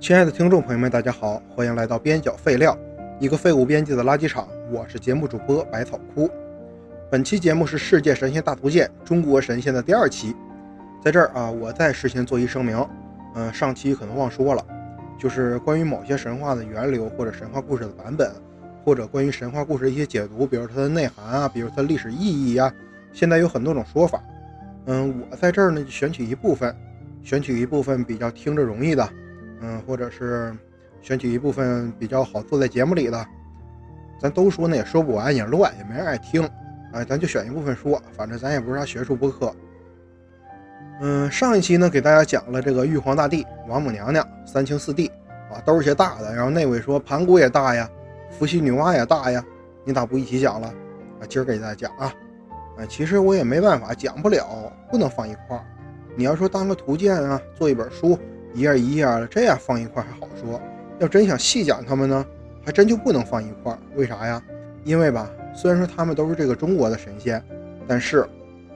亲爱的听众朋友们，大家好，欢迎来到边角废料，一个废物编辑的垃圾场。我是节目主播百草枯。本期节目是《世界神仙大图鉴》中国神仙的第二期。在这儿啊，我再事先做一声明，嗯，上期可能忘说了，就是关于某些神话的源流或者神话故事的版本，或者关于神话故事一些解读，比如它的内涵啊，比如它的历史意义呀，现在有很多种说法。嗯，我在这儿呢选取一部分，选取一部分比较听着容易的，嗯，或者是选取一部分比较好做在节目里的。咱都说呢也说不完，也乱，也没人爱听，哎，咱就选一部分说，反正咱也不是啥学术播客。嗯，上一期呢给大家讲了这个玉皇大帝、王母娘娘、三清四帝啊，都是些大的。然后那位说盘古也大呀，伏羲女娲也大呀，你咋不一起讲了？啊，今儿给大家讲啊，啊，其实我也没办法讲不了，不能放一块儿。你要说当个图鉴啊，做一本书，一页一页的这样放一块还好说，要真想细讲他们呢，还真就不能放一块。为啥呀？因为吧，虽然说他们都是这个中国的神仙，但是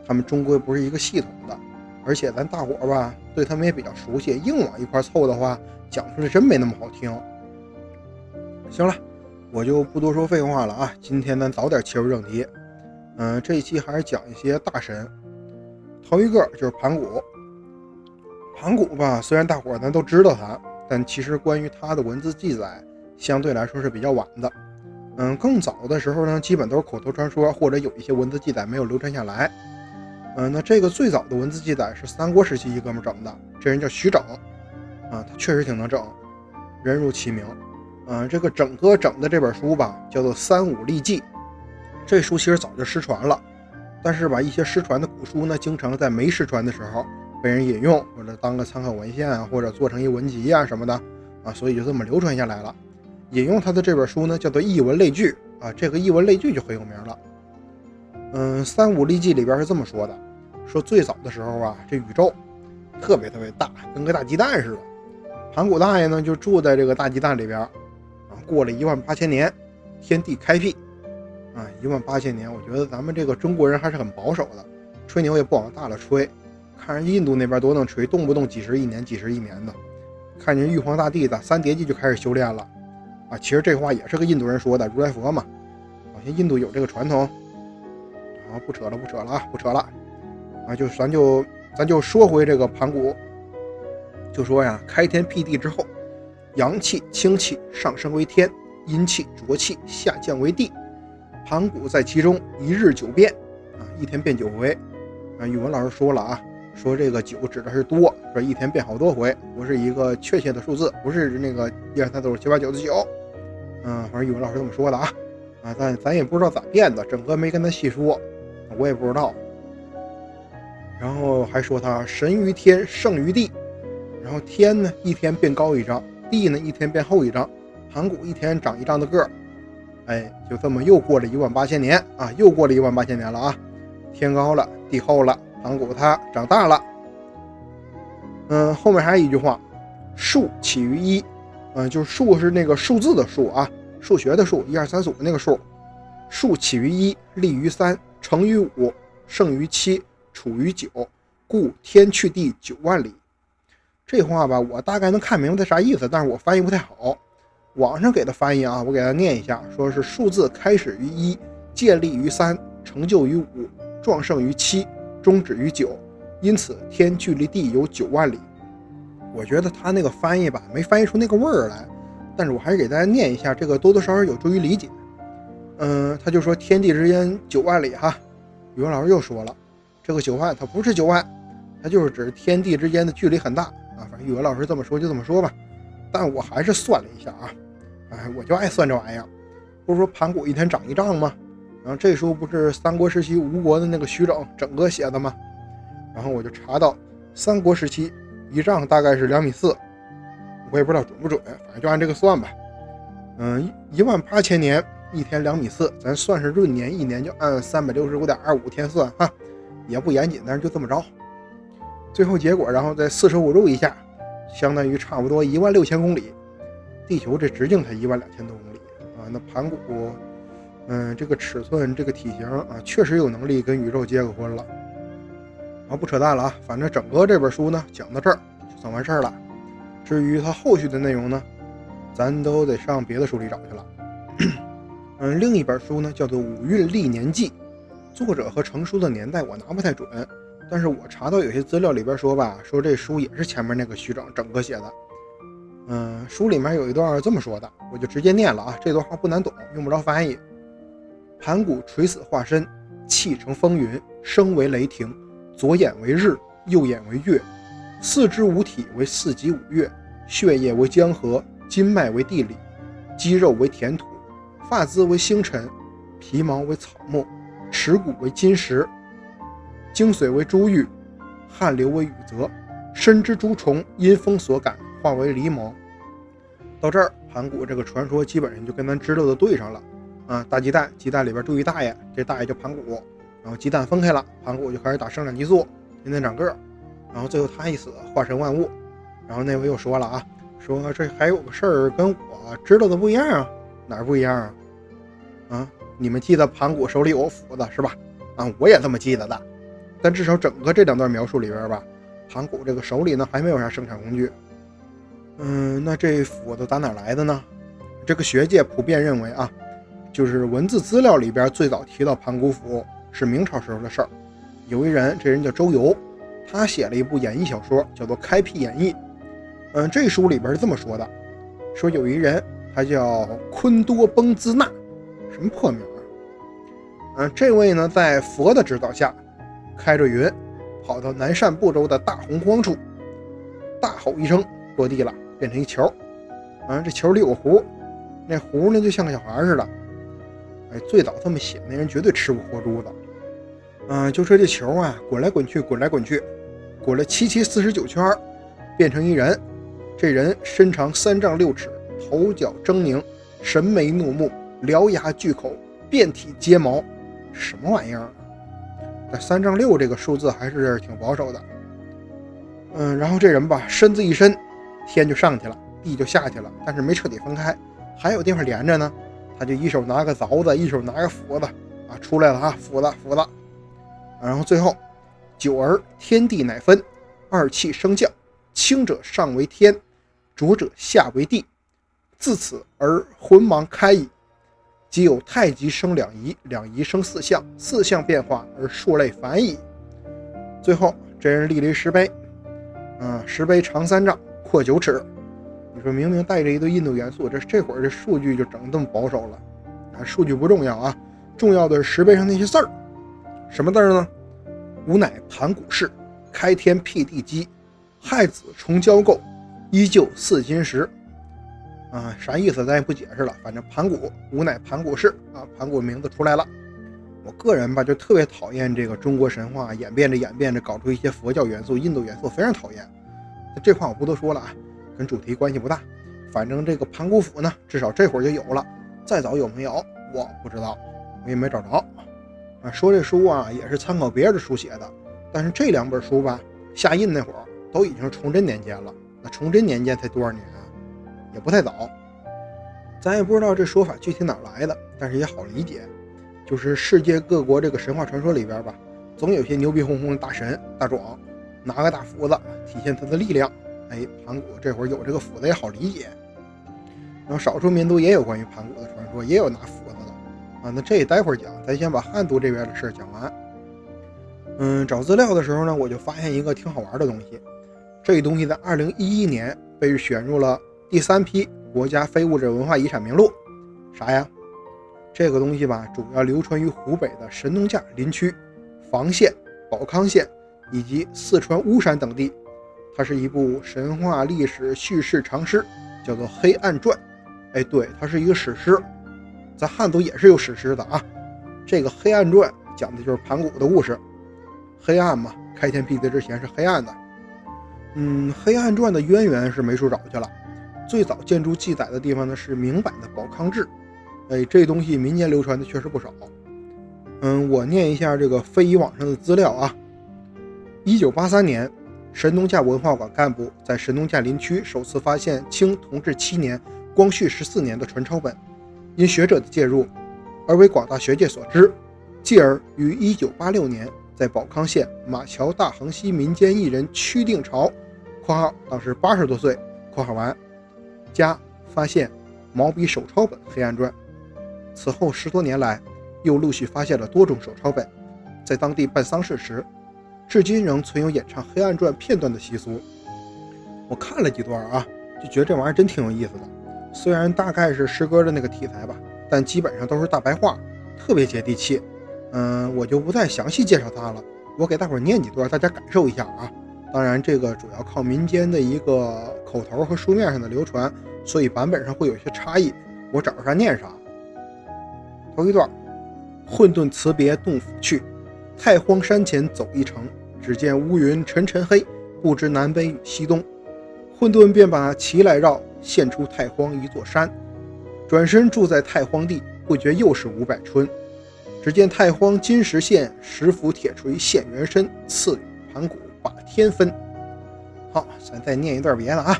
他们终归不是一个系统的。而且咱大伙儿吧，对他们也比较熟悉，硬往一块凑的话，讲出来真没那么好听。行了，我就不多说废话了啊！今天咱早点切入正题。嗯，这一期还是讲一些大神。头一个就是盘古。盘古吧，虽然大伙儿咱都知道他，但其实关于他的文字记载相对来说是比较晚的。嗯，更早的时候呢，基本都是口头传说，或者有一些文字记载没有流传下来。嗯，那这个最早的文字记载是三国时期一哥们整的，这人叫徐整，啊，他确实挺能整，人如其名。嗯，这个整哥整的这本书吧，叫做《三五历记》，这书其实早就失传了，但是吧，一些失传的古书呢，经常在没失传的时候被人引用，或者当个参考文献啊，或者做成一文集啊什么的，啊，所以就这么流传下来了。引用他的这本书呢，叫做《译文类聚》，啊，这个译文类聚就很有名了。嗯，《三五历记》里边是这么说的。说最早的时候啊，这宇宙特别特别大，跟个大鸡蛋似的。盘古大爷呢就住在这个大鸡蛋里边啊。过了一万八千年，天地开辟啊，一万八千年，我觉得咱们这个中国人还是很保守的，吹牛也不往大了吹。看人印度那边多能吹，动不动几十亿年、几十亿年的。看人玉皇大帝的三叠纪就开始修炼了啊。其实这话也是个印度人说的，如来佛嘛，好像印度有这个传统。啊，不扯了，不扯了啊，不扯了。啊，就咱就咱就说回这个盘古，就说呀，开天辟地之后，阳气清气上升为天，阴气浊气下降为地，盘古在其中一日九变，啊，一天变九回。啊，语文老师说了啊，说这个九指的是多，说一天变好多回，不是一个确切的数字，不是那个一二三四五七八九的九。嗯，反正语文老师这么说的啊，啊，但咱也不知道咋变的，整个没跟他细说，我也不知道。然后还说他神于天，圣于地，然后天呢一天变高一丈，地呢一天变厚一丈，盘古一天长一丈的个儿，哎，就这么又过了一万八千年啊，又过了一万八千年了啊，天高了，地厚了，盘古他长大了。嗯，后面还有一句话，数起于一，嗯，就是数是那个数字的数啊，数学的数，一二三四五那个数，数起于一，立于三，成于五，胜于七。处于九，故天去地九万里。这话吧，我大概能看明白它啥意思，但是我翻译不太好。网上给的翻译啊，我给他念一下，说是数字开始于一，建立于三，成就于五，壮盛于七，终止于九，因此天距离地有九万里。我觉得他那个翻译吧，没翻译出那个味儿来，但是我还是给大家念一下，这个多多少少有助于理解。嗯，他就说天地之间九万里哈。语文老师又说了。这个九万它不是九万，它就是指天地之间的距离很大啊。反正语文老师这么说就这么说吧。但我还是算了一下啊，哎，我就爱算这玩意儿。不是说盘古一天长一丈吗？然后这书不是三国时期吴国的那个徐整整个写的吗？然后我就查到三国时期一丈大概是两米四，我也不知道准不准，反正就按这个算吧。嗯，一万八千年一天两米四，咱算是闰年，一年就按三百六十五点二五天算哈。也不严谨，但是就这么着。最后结果，然后再四舍五入一下，相当于差不多一万六千公里。地球这直径才一万两千多公里啊！那盘古，嗯，这个尺寸、这个体型啊，确实有能力跟宇宙结个婚了。啊，不扯淡了啊！反正整个这本书呢，讲到这儿就算完事儿了。至于它后续的内容呢，咱都得上别的书里找去了。嗯，另一本书呢叫做《五运历年记》，作者和成书的年代我拿不太准，但是我查到有些资料里边说吧，说这书也是前面那个徐整整个写的。嗯，书里面有一段这么说的，我就直接念了啊，这段话不难懂，用不着翻译。盘古垂死化身，气成风云，声为雷霆，左眼为日，右眼为月，四肢五体为四极五岳，血液为江河，筋脉为地理，肌肉为田土。发丝为星辰，皮毛为草木，耻骨为金石，精髓为珠玉，汗流为雨泽，身之诸虫因风所感，化为狸毛。到这儿，盘古这个传说基本上就跟咱知道的对上了啊！大鸡蛋，鸡蛋里边住一大爷，这大爷叫盘古，然后鸡蛋分开了，盘古就开始打生长激素，天天长个儿，然后最后他一死，化身万物。然后那位又说了啊，说这还有个事儿跟我知道的不一样啊，哪儿不一样啊？啊，你们记得盘古手里有斧子是吧？啊，我也这么记得的。但至少整个这两段描述里边吧，盘古这个手里呢还没有啥生产工具。嗯，那这斧子打哪来的呢？这个学界普遍认为啊，就是文字资料里边最早提到盘古斧是明朝时候的事儿。有一人，这人叫周游，他写了一部演义小说，叫做《开辟演义》。嗯，这书里边是这么说的：说有一人，他叫昆多崩兹那。什么破名啊！嗯，这位呢，在佛的指导下，开着云，跑到南赡部洲的大洪荒处，大吼一声，落地了，变成一球。嗯，这球里有个壶，那壶呢，就像个小孩似的。哎，最早这么写，那人绝对吃过活珠子。嗯，就说这球啊，滚来滚去，滚来滚去，滚了七七四十九圈，变成一人。这人身长三丈六尺，头角狰狞，神眉怒目。獠牙巨口，遍体皆毛，什么玩意儿？但三丈六这个数字还是挺保守的。嗯，然后这人吧，身子一伸，天就上去了，地就下去了，但是没彻底分开，还有地方连着呢。他就一手拿个凿子，一手拿个斧子，啊，出来了啊，斧子斧子。然后最后，久而天地乃分，二气升降，轻者上为天，浊者下为地，自此而魂芒开矣。即有太极生两仪，两仪生四象，四象变化而数类繁矣。最后，这人立了一石碑，嗯，石碑长三丈，阔九尺。你说明明带着一堆印度元素，这这会儿这数据就整这么保守了？啊，数据不重要啊，重要的是石碑上那些字儿。什么字儿呢？吾乃盘古氏，开天辟地基，亥子重交构，依旧四金石。啊，啥意思咱也不解释了，反正盘古吾乃盘古氏啊，盘古名字出来了。我个人吧就特别讨厌这个中国神话演变着演变着搞出一些佛教元素、印度元素，非常讨厌。这话我不多说了啊，跟主题关系不大。反正这个盘古斧呢，至少这会儿就有了，再早有没有我不知道，我也没找着。啊，说这书啊也是参考别人的书写的，但是这两本书吧下印那会儿都已经是崇祯年间了，那崇祯年间才多少年啊？也不太早，咱也不知道这说法具体哪来的，但是也好理解，就是世界各国这个神话传说里边吧，总有些牛逼哄哄的大神大壮，拿个大斧子体现他的力量。哎，盘古这会儿有这个斧子也好理解。然后少数民族也有关于盘古的传说，也有拿斧子的啊。那这待会儿讲，咱先把汉族这边的事儿讲完。嗯，找资料的时候呢，我就发现一个挺好玩的东西，这东西在二零一一年被选入了。第三批国家非物质文化遗产名录，啥呀？这个东西吧，主要流传于湖北的神农架林区、房县、保康县以及四川巫山等地。它是一部神话历史叙事长诗，叫做《黑暗传》。哎，对，它是一个史诗。在汉族也是有史诗的啊。这个《黑暗传》讲的就是盘古的故事。黑暗嘛，开天辟地之前是黑暗的。嗯，《黑暗传》的渊源是没处找去了。最早建筑记载的地方呢是明版的《宝康志》，哎，这东西民间流传的确实不少。嗯，我念一下这个非遗网上的资料啊。一九八三年，神农架文化馆干部在神农架林区首次发现清同治七年、光绪十四年的传抄本，因学者的介入而为广大学界所知，继而于一九八六年在保康县马桥大横溪民间艺人屈定朝（括号当时八十多岁）。括号完，加发现毛笔手抄本《黑暗传》。此后十多年来，又陆续发现了多种手抄本。在当地办丧事时，至今仍存有演唱《黑暗传》片段的习俗。我看了几段啊，就觉得这玩意儿真挺有意思的。虽然大概是诗歌的那个题材吧，但基本上都是大白话，特别接地气。嗯，我就不再详细介绍它了。我给大伙儿念几段，大家感受一下啊。当然，这个主要靠民间的一个口头和书面上的流传，所以版本上会有些差异。我找着啥念啥。头一段：混沌辞别洞府去，太荒山前走一程。只见乌云沉沉黑，不知南北与西东。混沌便把旗来绕，现出太荒一座山。转身住在太荒地，不觉又是五百春。只见太荒金石现，石斧铁锤现原身，赐予盘古把天分。好，咱再念一段别的啊。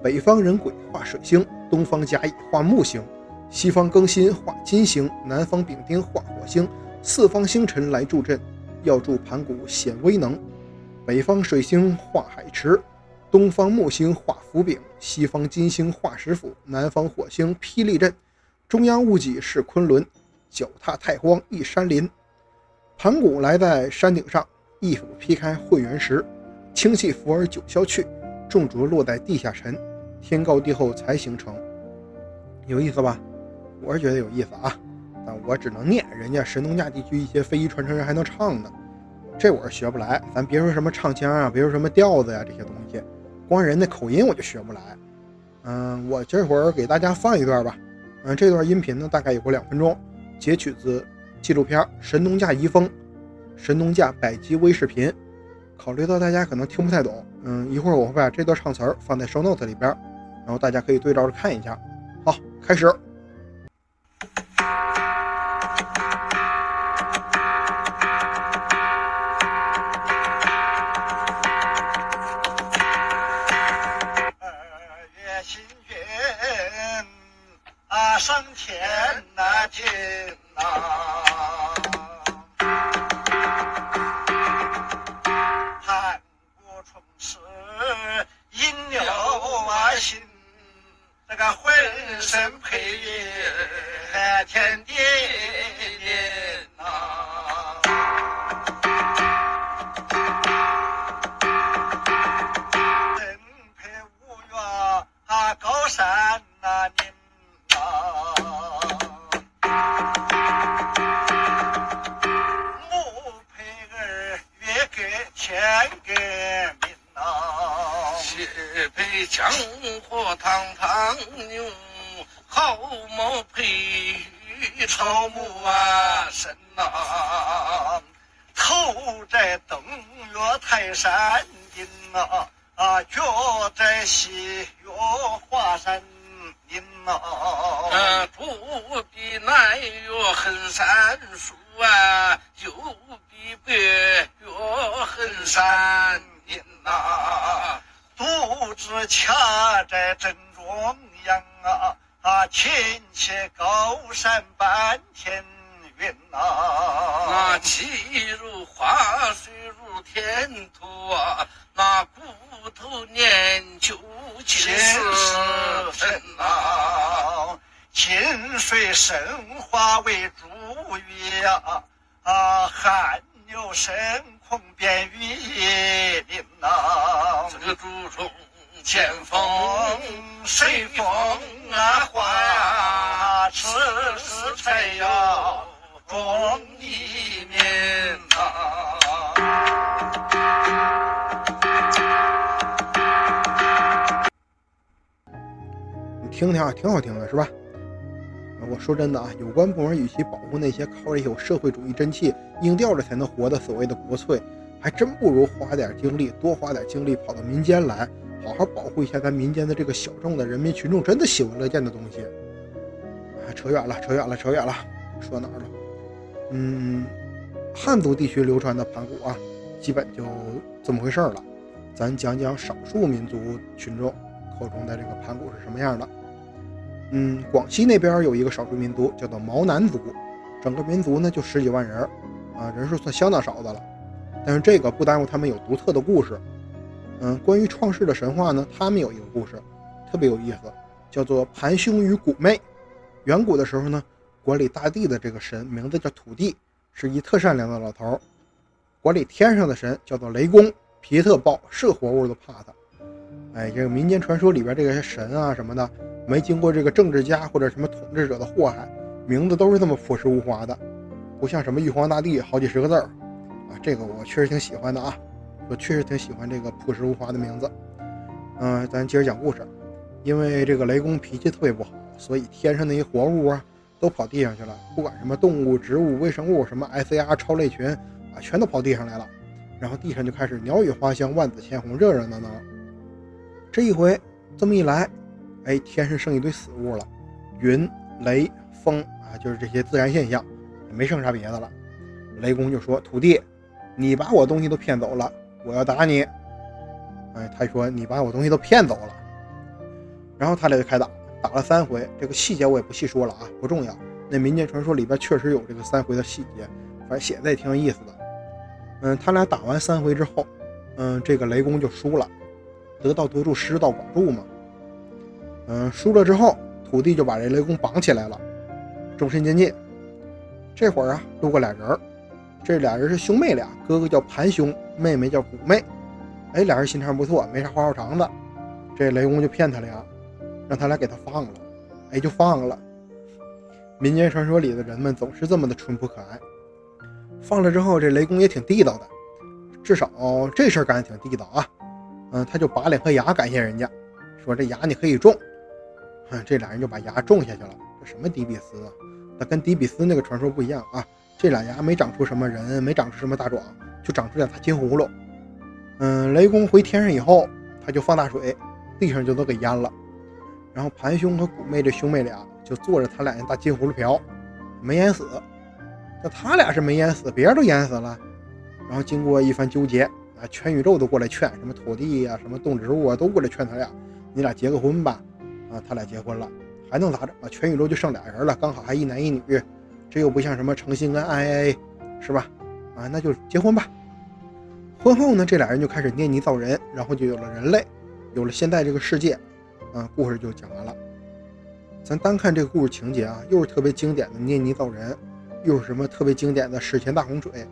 北方人鬼画水星，东方甲乙画木星，西方庚辛画金星，南方丙丁画火星。四方星辰来助阵，要助盘古显威能。北方水星化海池，东方木星化斧柄，西方金星化石斧，南方火星霹雳阵，中央戊己是昆仑。脚踏太荒一山林，盘古来在山顶上，一斧劈开混元石，清气拂而九霄去，重浊落在地下沉，天高地厚才形成。有意思吧？我是觉得有意思啊，我只能念，人家神农架地区一些非遗传承人还能唱呢，这我是学不来。咱别说什么唱腔啊，别说什么调子呀这些东西，光人那口音我就学不来。嗯，我这会儿给大家放一段吧。嗯，这段音频呢大概有个两分钟。截取自纪录片《神农架遗风》，神农架百集微视频。考虑到大家可能听不太懂，嗯，一会儿我会把这段唱词儿放在 show note 里边，然后大家可以对照着看一下。好，开始。草木啊神呐，头在登岳泰山顶啊，啊脚在西岳华山顶啊，左比南岳衡山树啊，右比北岳衡山顶啊。独自卡在正中央啊啊，亲切高山半天云呐，那气如花水如天土啊，那骨头年久尽是神呐，金水生化为珠玉啊啊，汗牛生空变雨林呐，这个竹虫前风随风啊花，此时才要装一面呐。你听听啊，挺好听的，是吧？我说真的啊，有关部门与其保护那些靠着有社会主义真气硬吊着才能活的所谓的国粹，还真不如花点精力，多花点精力跑到民间来，好好保护一下咱民间的这个小众的人民群众真的喜闻乐见的东西。啊，扯远了，扯远了，扯远了，说哪儿了？嗯，汉族地区流传的盘古啊，基本就这么回事了。咱讲讲少数民族群众口中的这个盘古是什么样的。嗯，广西那边有一个少数民族叫做毛南族，整个民族呢就十几万人，啊，人数算相当少的了。但是这个不耽误他们有独特的故事。嗯，关于创世的神话呢，他们有一个故事特别有意思，叫做盘兄与古妹。远古的时候呢，管理大地的这个神名字叫土地，是一特善良的老头儿。管理天上的神叫做雷公，脾气特暴，是活物都怕他。哎，这个民间传说里边这个神啊什么的，没经过这个政治家或者什么统治者的祸害，名字都是这么朴实无华的，不像什么玉皇大帝好几十个字儿啊。这个我确实挺喜欢的啊。我确实挺喜欢这个朴实无华的名字。嗯，咱接着讲故事。因为这个雷公脾气特别不好，所以天上那些活物啊都跑地上去了。不管什么动物、植物、微生物，什么 SCR 超类群啊，全都跑地上来了。然后地上就开始鸟语花香、万紫千红，热热闹闹。这一回这么一来，哎，天上剩一堆死物了，云、雷、风啊，就是这些自然现象，没剩啥别的了。雷公就说：“土地，你把我东西都骗走了。”我要打你，哎，他说你把我东西都骗走了，然后他俩就开打，打了三回，这个细节我也不细说了啊，不重要。那民间传说里边确实有这个三回的细节，反正写的也挺有意思的。嗯，他俩打完三回之后，嗯，这个雷公就输了，得道得助，失道寡助嘛。嗯，输了之后，土地就把这雷公绑起来了，终身监禁。这会儿啊，路过俩人。这俩人是兄妹俩，哥哥叫盘兄，妹妹叫古妹。哎，俩人心肠不错，没啥花花肠子。这雷公就骗他俩，让他俩给他放了。哎，就放了。民间传说里的人们总是这么的淳朴可爱。放了之后，这雷公也挺地道的，至少这事儿干的挺地道啊。嗯，他就拔两颗牙感谢人家，说这牙你可以种。嗯，这俩人就把牙种下去了。这什么迪比斯啊？那跟迪比斯那个传说不一样啊。这俩牙没长出什么人，没长出什么大壮，就长出俩大金葫芦。嗯，雷公回天上以后，他就放大水，地上就都给淹了。然后盘兄和古妹这兄妹俩就坐着他俩那大金葫芦瓢，没淹死。那他俩是没淹死，别人都淹死了。然后经过一番纠结，啊，全宇宙都过来劝，什么土地呀，什么动植物啊，都过来劝他俩，你俩结个婚吧。啊，他俩结婚了，还能咋整啊？全宇宙就剩俩人了，刚好还一男一女。这又不像什么诚心跟 I A，是吧？啊，那就结婚吧。婚后呢，这俩人就开始捏泥造人，然后就有了人类，有了现在这个世界。啊，故事就讲完了。咱单看这个故事情节啊，又是特别经典的捏泥造人，又是什么特别经典的史前大洪水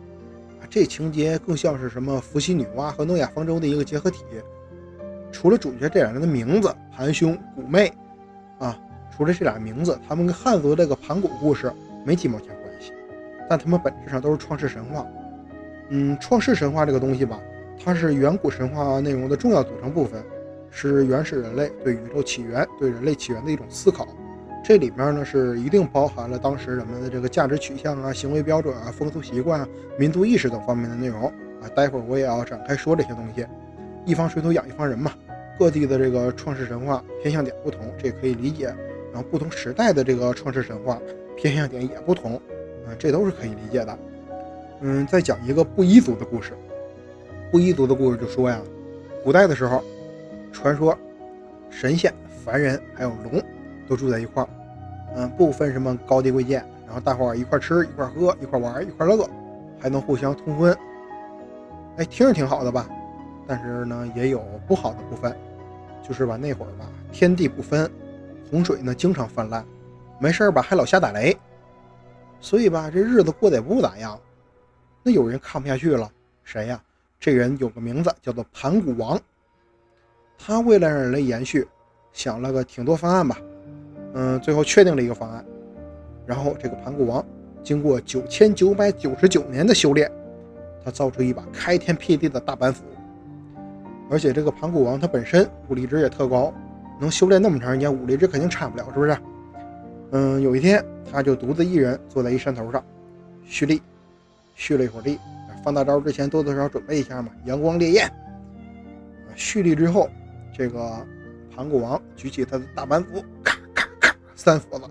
啊？这情节更像是什么伏羲女娲和诺亚方舟的一个结合体。除了主角这俩人的名字盘兄、古妹啊，除了这俩名字，他们跟汉族这个盘古故事。没几毛钱关系，但他们本质上都是创世神话。嗯，创世神话这个东西吧，它是远古神话内容的重要组成部分，是原始人类对宇宙起源、对人类起源的一种思考。这里面呢，是一定包含了当时人们的这个价值取向啊、行为标准啊、风俗习惯啊、民族意识等方面的内容啊。待会儿我也要展开说这些东西。一方水土养一方人嘛，各地的这个创世神话偏向点不同，这也可以理解。然后不同时代的这个创世神话。偏向点也不同，啊，这都是可以理解的。嗯，再讲一个布依族的故事。布依族的故事就说呀，古代的时候，传说神仙、凡人还有龙都住在一块儿，嗯，不分什么高低贵贱，然后大伙儿一块吃、一块喝、一块玩、一块乐，还能互相通婚。哎，听着挺好的吧？但是呢，也有不好的部分，就是吧，那会儿吧，天地不分，洪水呢经常泛滥。没事吧，还老瞎打雷，所以吧，这日子过得也不咋样。那有人看不下去了，谁呀？这人有个名字叫做盘古王。他为了让人类延续，想了个挺多方案吧。嗯，最后确定了一个方案。然后这个盘古王经过九千九百九十九年的修炼，他造出一把开天辟地的大板斧。而且这个盘古王他本身武力值也特高，能修炼那么长时间，武力值肯定差不了，是不是？嗯，有一天，他就独自一人坐在一山头上蓄力，蓄了一会儿力，放大招之前多多少少准备一下嘛，阳光烈焰。蓄力之后，这个盘古王举起他的大板斧，咔咔咔三斧子，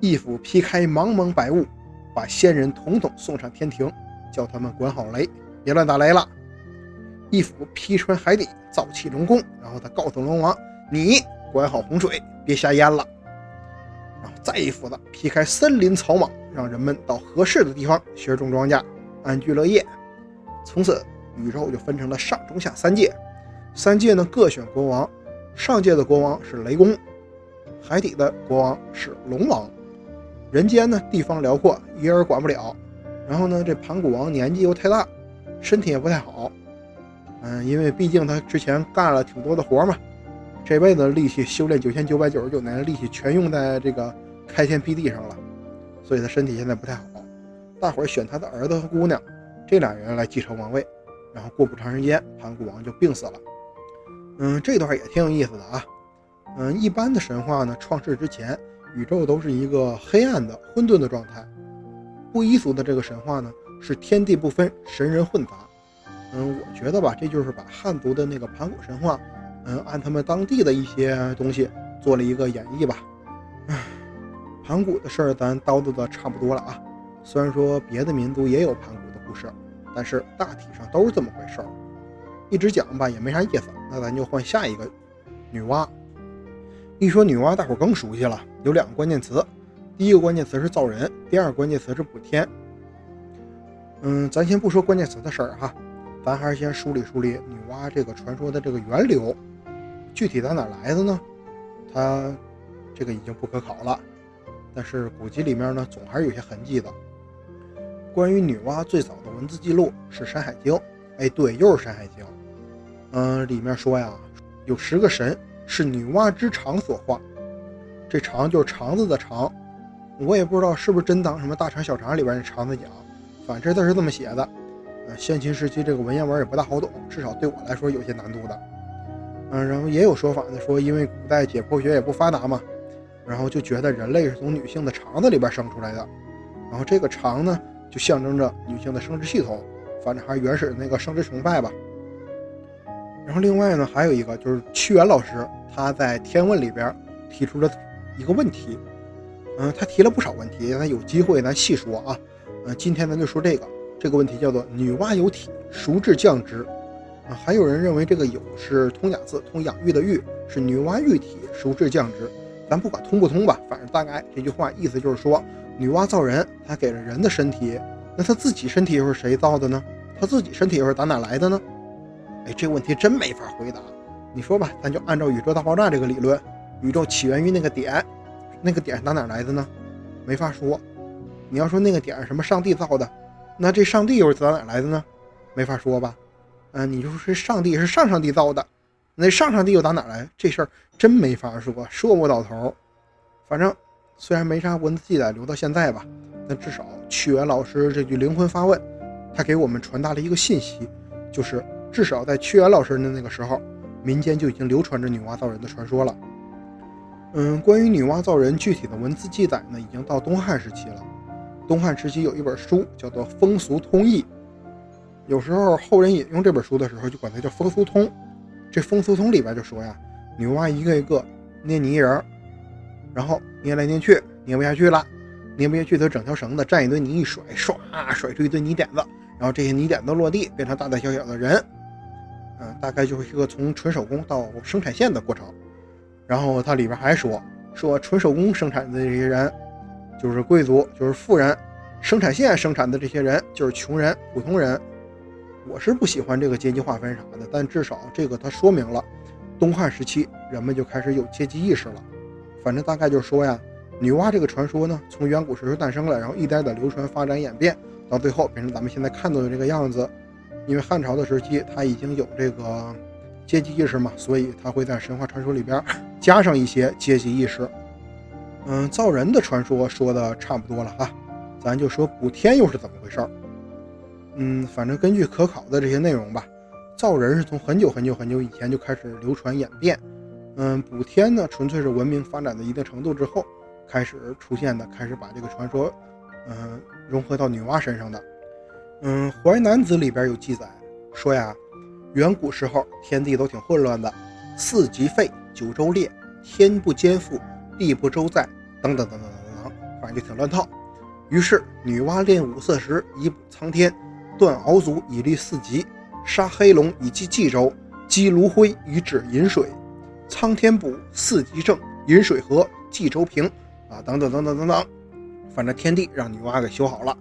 一斧劈开茫茫白雾，把仙人统统送上天庭，叫他们管好雷，别乱打雷了。一斧劈穿海底，造起龙宫，然后他告诉龙王，你管好洪水，别瞎淹了。然后再一斧子劈开森林草莽，让人们到合适的地方学种庄稼，安居乐业。从此，宇宙就分成了上中下三界。三界呢各选国王，上界的国王是雷公，海底的国王是龙王，人间呢地方辽阔，一人管不了。然后呢，这盘古王年纪又太大，身体也不太好。嗯，因为毕竟他之前干了挺多的活嘛，这辈子的力气修炼九千九百九十九年的，力气全用在这个开天辟地上了，所以他身体现在不太好。大伙儿选他的儿子和姑娘，这俩人来继承王位。然后过不长时间，盘古王就病死了。嗯，这段也挺有意思的啊。嗯，一般的神话呢，创世之前，宇宙都是一个黑暗的、混沌的状态。不依俗的这个神话呢，是天地不分，神人混杂。嗯，我觉得吧，这就是把汉族的那个盘古神话，嗯，按他们当地的一些东西做了一个演绎吧。唉，盘古的事儿咱叨叨的差不多了啊。虽然说别的民族也有盘古的故事，但是大体上都是这么回事儿。一直讲吧也没啥意思，那咱就换下一个女娲。一说女娲，大伙更熟悉了，有两个关键词，第一个关键词是造人，第二个关键词是补天。嗯，咱先不说关键词的事儿哈。咱还是先梳理梳理女娲这个传说的这个源流，具体在哪来的呢？它这个已经不可考了，但是古籍里面呢，总还是有些痕迹的。关于女娲最早的文字记录是《山海经》，哎，对，又是《山海经》。嗯，里面说呀，有十个神是女娲之肠所化，这肠就是肠子的肠，我也不知道是不是真当什么大肠小肠里边那肠子讲，反正字是这么写的。呃先秦时期这个文言文也不大好懂，至少对我来说有些难度的。嗯，然后也有说法呢，说因为古代解剖学也不发达嘛，然后就觉得人类是从女性的肠子里边生出来的，然后这个肠呢就象征着女性的生殖系统，反正还是原始的那个生殖崇拜吧。然后另外呢还有一个就是屈原老师他在《天问》里边提出了一个问题，嗯，他提了不少问题，咱有机会咱细说啊。嗯，今天咱就说这个。这个问题叫做女娲有体，孰至降之？还有人认为这个有是通假字，通养育的育，是女娲育体，孰至降之？咱不管通不通吧，反正大概这句话意思就是说，女娲造人，她给了人的身体，那她自己身体又是谁造的呢？她自己身体又是打哪来的呢？哎，这问题真没法回答。你说吧，咱就按照宇宙大爆炸这个理论，宇宙起源于那个点，那个点打哪来的呢？没法说。你要说那个点是什么上帝造的？那这上帝又是打哪来的呢？没法说吧。嗯，你就说上帝是上上帝造的，那上上帝又打哪来？这事儿真没法说，说不到头。反正虽然没啥文字记载留到现在吧，但至少屈原老师这句灵魂发问，他给我们传达了一个信息，就是至少在屈原老师的那个时候，民间就已经流传着女娲造人的传说了。嗯，关于女娲造人具体的文字记载呢，已经到东汉时期了。东汉时期有一本书叫做《风俗通义》，有时候后人引用这本书的时候就管它叫《风俗通》。这《风俗通》里边就说呀，女娲一个一个捏泥人，然后捏来捏去，捏不下去了，捏不下去，她整条绳子蘸一堆泥一甩，唰甩出一堆泥点子，然后这些泥点子落地变成大大小小的人，嗯，大概就是一个从纯手工到生产线的过程。然后它里边还说说纯手工生产的这些人。就是贵族，就是富人，生产线生产的这些人就是穷人、普通人。我是不喜欢这个阶级划分啥的，但至少这个它说明了，东汉时期人们就开始有阶级意识了。反正大概就是说呀，女娲这个传说呢，从远古时候诞生了，然后一代的流传、发展、演变，到最后变成咱们现在看到的这个样子。因为汉朝的时期，它已经有这个阶级意识嘛，所以它会在神话传说里边 加上一些阶级意识。嗯，造人的传说说的差不多了哈，咱就说补天又是怎么回事儿。嗯，反正根据可考的这些内容吧，造人是从很久很久很久以前就开始流传演变。嗯，补天呢，纯粹是文明发展到一定程度之后开始出现的，开始把这个传说，嗯，融合到女娲身上的。嗯，《淮南子》里边有记载说呀，远古时候天地都挺混乱的，四极废，九州裂，天不兼覆。地不周在，等等等等等等，反正就挺乱套。于是女娲炼五色石以补苍天，断鳌足以立四极，杀黑龙以济冀州，击炉灰以止饮水。苍天补，四极正，饮水和，冀州平。啊，等等等等等等，反正天地让女娲给修好了。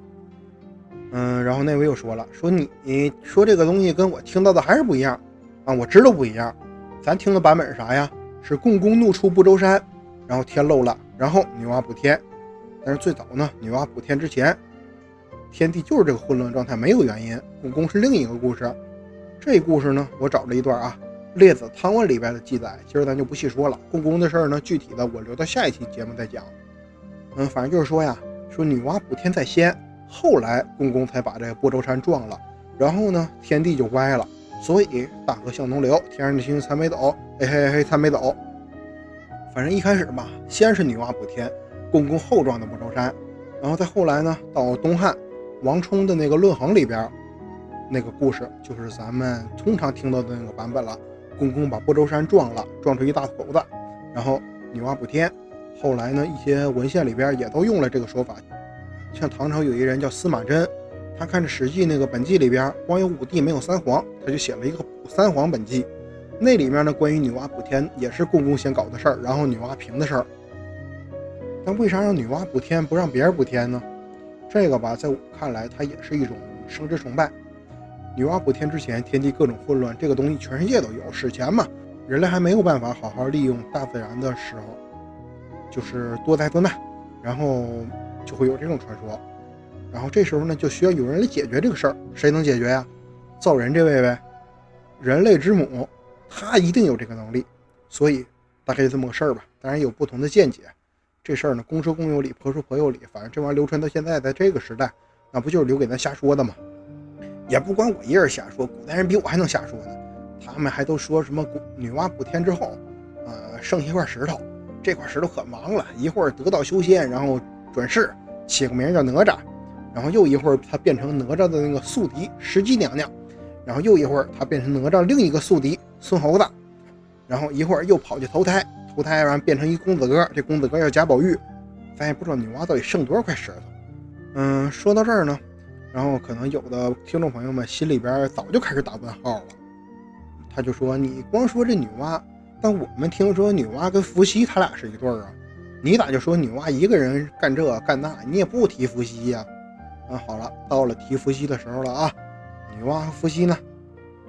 嗯，然后那位又说了，说你你说这个东西跟我听到的还是不一样啊，我知道不一样，咱听的版本是啥呀？是共工怒出不周山，然后天漏了，然后女娲补天。但是最早呢，女娲补天之前，天地就是这个混乱状态，没有原因。共工是另一个故事。这故事呢，我找了一段啊，《列子汤问》里边的记载，今儿咱就不细说了。共工的事儿呢，具体的我留到下一期节目再讲。嗯，反正就是说呀，说女娲补天在先，后来共工才把这个不周山撞了，然后呢，天地就歪了。所以大河向东流，天上的星星参北斗，嘿嘿嘿参北斗。反正一开始吧，先是女娲补天，共工后撞的不周山，然后再后来呢，到东汉王充的那个《论衡》里边，那个故事就是咱们通常听到的那个版本了。共工把不周山撞了，撞出一大口子，然后女娲补天。后来呢，一些文献里边也都用了这个说法，像唐朝有一人叫司马真。他看着《史记》那个本纪里边，光有五帝没有三皇，他就写了一个三皇本纪。那里面呢，关于女娲补天也是共工先搞的事儿，然后女娲平的事儿。但为啥让女娲补天，不让别人补天呢？这个吧，在我看来，它也是一种生殖崇拜。女娲补天之前，天地各种混乱，这个东西全世界都有。史前嘛，人类还没有办法好好利用大自然的时候，就是多灾多难，然后就会有这种传说。然后这时候呢，就需要有人来解决这个事儿。谁能解决呀？造人这位呗，人类之母，他一定有这个能力。所以大概就这么个事儿吧。当然有不同的见解。这事儿呢，公说公有理，婆说婆有理。反正这玩意儿流传到现在，在这个时代，那不就是留给咱瞎说的吗？也不管我一人瞎说，古代人比我还能瞎说呢。他们还都说什么女娲补天之后，呃，剩下一块石头，这块石头可忙了，一会儿得道修仙，然后转世，起个名叫哪吒。然后又一会儿，他变成哪吒的那个宿敌石矶娘娘，然后又一会儿，他变成哪吒另一个宿敌孙猴子，然后一会儿又跑去投胎，投胎完变成一公子哥，这公子哥叫贾宝玉，咱也不知道女娲到底剩多少块石头。嗯，说到这儿呢，然后可能有的听众朋友们心里边早就开始打问号了，他就说：“你光说这女娲，但我们听说女娲跟伏羲他俩是一对儿啊，你咋就说女娲一个人干这干那，你也不提伏羲呀？”啊，好了，到了提伏羲的时候了啊！女娲和伏羲呢，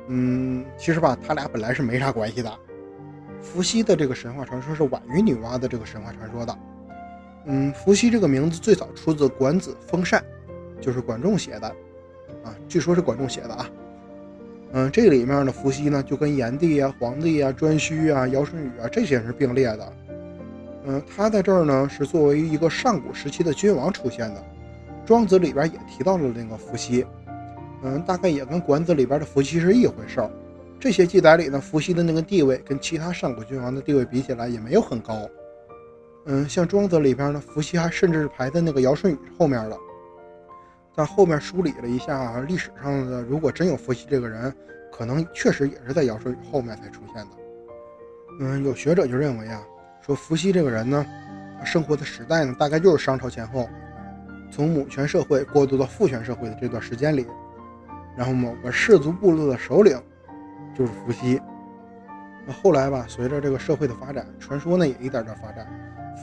嗯，其实吧，他俩本来是没啥关系的。伏羲的这个神话传说是晚于女娲的这个神话传说的。嗯，伏羲这个名字最早出自《管子·封禅》，就是管仲写的啊，据说是管仲写的啊。嗯，这里面的伏羲呢，就跟炎帝啊、黄帝啊、颛顼啊、尧舜禹啊这些是并列的。嗯，他在这儿呢，是作为一个上古时期的君王出现的。庄子里边也提到了那个伏羲，嗯，大概也跟管子里边的伏羲是一回事儿。这些记载里呢，伏羲的那个地位跟其他上古君王的地位比起来也没有很高。嗯，像庄子里边呢，伏羲还甚至是排在那个尧舜禹后面了。但后面梳理了一下历史上的，如果真有伏羲这个人，可能确实也是在尧舜禹后面才出现的。嗯，有学者就认为啊，说伏羲这个人呢，生活的时代呢，大概就是商朝前后。从母权社会过渡到父权社会的这段时间里，然后某个氏族部落的首领就是伏羲。那后来吧，随着这个社会的发展，传说呢也一点点发展，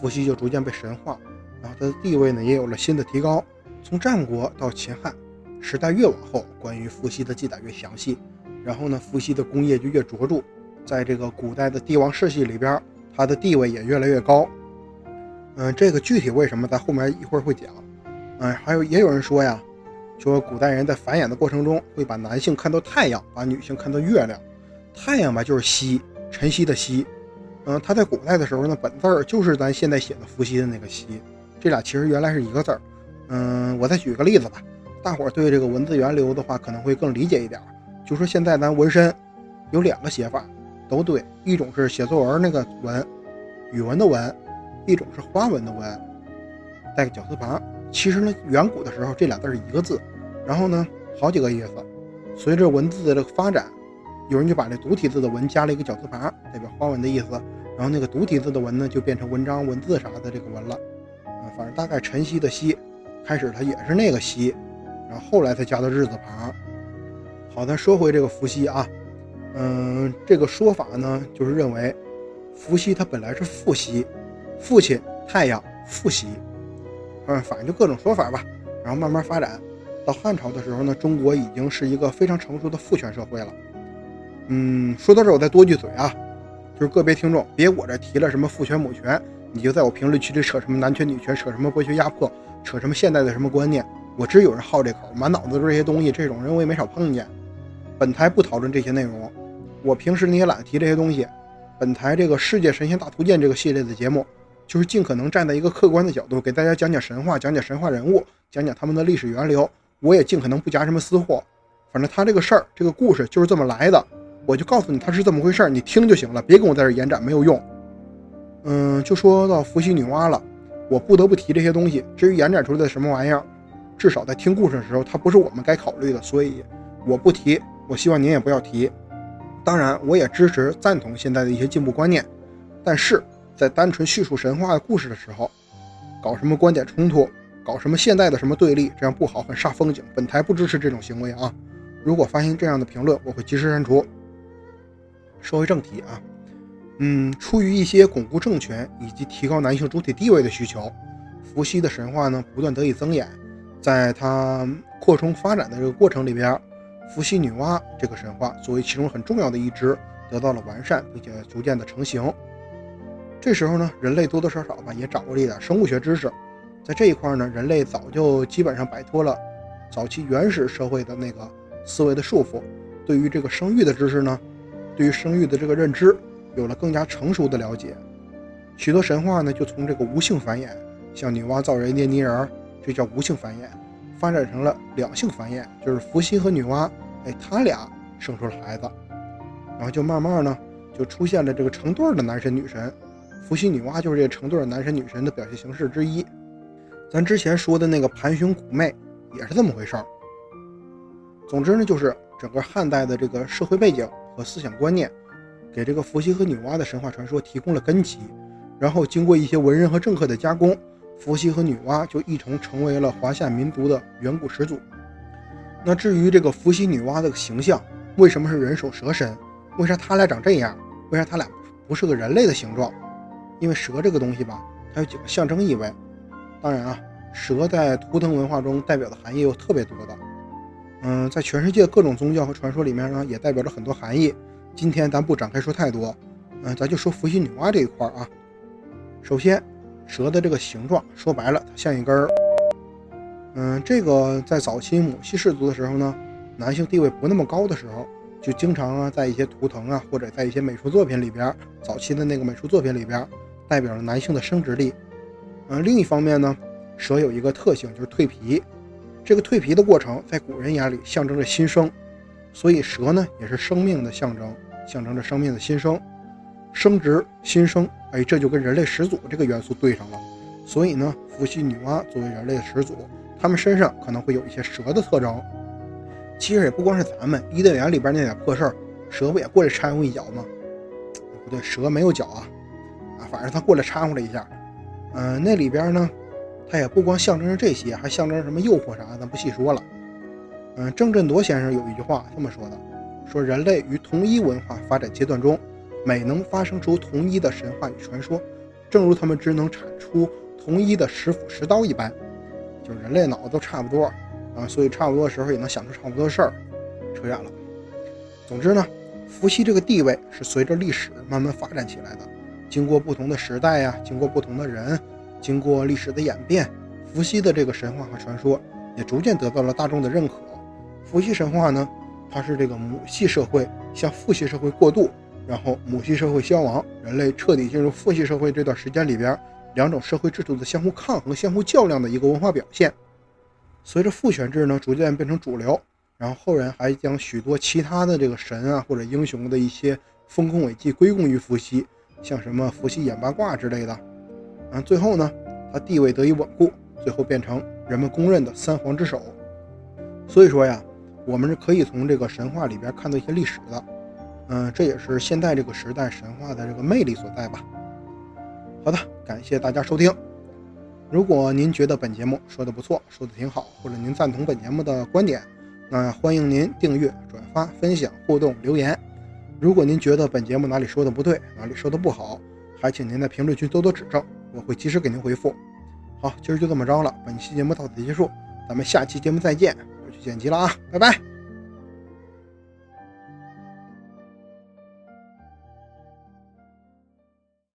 伏羲就逐渐被神化，然后他的地位呢也有了新的提高。从战国到秦汉，时代越往后，关于伏羲的记载越详细，然后呢，伏羲的功业就越卓著，在这个古代的帝王世系里边，他的地位也越来越高。嗯，这个具体为什么，在后面一会儿会讲。嗯，还有也有人说呀，说古代人在繁衍的过程中会把男性看作太阳，把女性看作月亮。太阳吧就是羲，晨曦的曦。嗯，它在古代的时候呢，本字儿就是咱现在写的伏羲的那个羲，这俩其实原来是一个字儿。嗯，我再举个例子吧，大伙儿对这个文字源流的话可能会更理解一点。就说现在咱纹身有两个写法，都对，一种是写作文那个文，语文的文，一种是花纹的文，带个绞丝旁。其实呢，远古的时候这俩字是一个字，然后呢，好几个意思。随着文字的这个发展，有人就把这独体字的文加了一个绞丝旁，代表花纹的意思。然后那个独体字的文呢，就变成文章、文字啥的这个文了。啊，反正大概晨曦的曦，开始它也是那个曦，然后后来才加的日字旁。好，咱说回这个伏羲啊，嗯，这个说法呢，就是认为伏羲他本来是父羲，父亲太阳，父羲。嗯，反正就各种说法吧，然后慢慢发展，到汉朝的时候呢，中国已经是一个非常成熟的父权社会了。嗯，说到这我再多句嘴啊，就是个别听众别我这提了什么父权母权，你就在我评论区里扯什么男权女权，扯什么剥削压迫，扯什么现代的什么观念。我知有人好这口，满脑子都是这些东西，这种人我也没少碰见。本台不讨论这些内容，我平时你也懒得提这些东西。本台这个《世界神仙大图鉴》这个系列的节目，就是尽可能站在一个客观的角度，给大家讲讲神话，讲讲神话人物，讲讲他们的历史源流。我也尽可能不夹什么私货，反正他这个事儿，这个故事就是这么来的，我就告诉你他是这么回事儿，你听就行了，别跟我在这延展，没有用。嗯，就说到伏羲女娲了，我不得不提这些东西。至于延展出来的什么玩意儿，至少在听故事的时候，它不是我们该考虑的，所以我不提。我希望您也不要提。当然，我也支持赞同现在的一些进步观念，但是在单纯叙述神话故事的时候，搞什么观点冲突，搞什么现代的什么对立，这样不好，很煞风景。本台不支持这种行为啊！如果发现这样的评论，我会及时删除。说回正题啊，嗯，出于一些巩固政权以及提高男性主体地位的需求，伏羲的神话呢不断得以增演。在它扩充发展的这个过程里边，伏羲女娲这个神话作为其中很重要的一支，得到了完善，并且逐渐的成型。这时候呢，人类多多少少吧也掌握了一点生物学知识，在这一块呢，人类早就基本上摆脱了早期原始社会的那个思维的束缚，对于这个生育的知识呢，对于生育的这个认知有了更加成熟的了解。许多神话呢，就从这个无性繁衍，像女娲造人捏泥人。这叫无性繁衍，发展成了两性繁衍，就是伏羲和女娲，哎，他俩生出了孩子，然后就慢慢呢，就出现了这个成对的男神女神，伏羲、女娲就是这成对的男神女神的表现形式之一。咱之前说的那个盘雄鼓媚也是这么回事儿。总之呢，就是整个汉代的这个社会背景和思想观念，给这个伏羲和女娲的神话传说提供了根基，然后经过一些文人和政客的加工。伏羲和女娲就一同成为了华夏民族的远古始祖。那至于这个伏羲、女娲的形象，为什么是人首蛇身？为啥他俩长这样？为啥他俩不是个人类的形状？因为蛇这个东西吧，它有几个象征意味。当然啊，蛇在图腾文化中代表的含义又特别多的。嗯，在全世界各种宗教和传说里面呢，也代表着很多含义。今天咱不展开说太多，嗯，咱就说伏羲、女娲这一块啊。首先。蛇的这个形状，说白了，它像一根儿。嗯，这个在早期母系氏族的时候呢，男性地位不那么高的时候，就经常啊，在一些图腾啊，或者在一些美术作品里边，早期的那个美术作品里边，代表了男性的生殖力。嗯，另一方面呢，蛇有一个特性，就是蜕皮。这个蜕皮的过程，在古人眼里象征着新生，所以蛇呢，也是生命的象征，象征着生命的新生。生殖新生，哎，这就跟人类始祖这个元素对上了。所以呢，伏羲、女娲作为人类的始祖，他们身上可能会有一些蛇的特征。其实也不光是咱们伊甸园里边那点破事儿，蛇不也过来掺和一脚吗？不对，蛇没有脚啊，啊，反正他过来掺和了一下。嗯，那里边呢，它也不光象征着这些，还象征什么诱惑啥，咱不细说了。嗯，郑振铎先生有一句话这么说的：说人类于同一文化发展阶段中。每能发生出同一的神话与传说，正如他们只能产出同一的石斧石刀一般，就是人类脑子都差不多啊，所以差不多的时候也能想出差不多的事儿。扯远了。总之呢，伏羲这个地位是随着历史慢慢发展起来的，经过不同的时代呀，经过不同的人，经过历史的演变，伏羲的这个神话和传说也逐渐得到了大众的认可。伏羲神话呢，它是这个母系社会向父系社会过渡。然后母系社会消亡，人类彻底进入父系社会这段时间里边，两种社会制度的相互抗衡、相互较量的一个文化表现。随着父权制呢逐渐变成主流，然后后人还将许多其他的这个神啊或者英雄的一些丰功伟绩归功于伏羲，像什么伏羲演八卦之类的。嗯，最后呢，他地位得以稳固，最后变成人们公认的三皇之首。所以说呀，我们是可以从这个神话里边看到一些历史的。嗯，这也是现代这个时代神话的这个魅力所在吧。好的，感谢大家收听。如果您觉得本节目说的不错，说的挺好，或者您赞同本节目的观点，那欢迎您订阅、转发、分享、互动、留言。如果您觉得本节目哪里说的不对，哪里说的不好，还请您在评论区多多指正，我会及时给您回复。好，今儿就这么着了，本期节目到此结束，咱们下期节目再见，我去剪辑了啊，拜拜。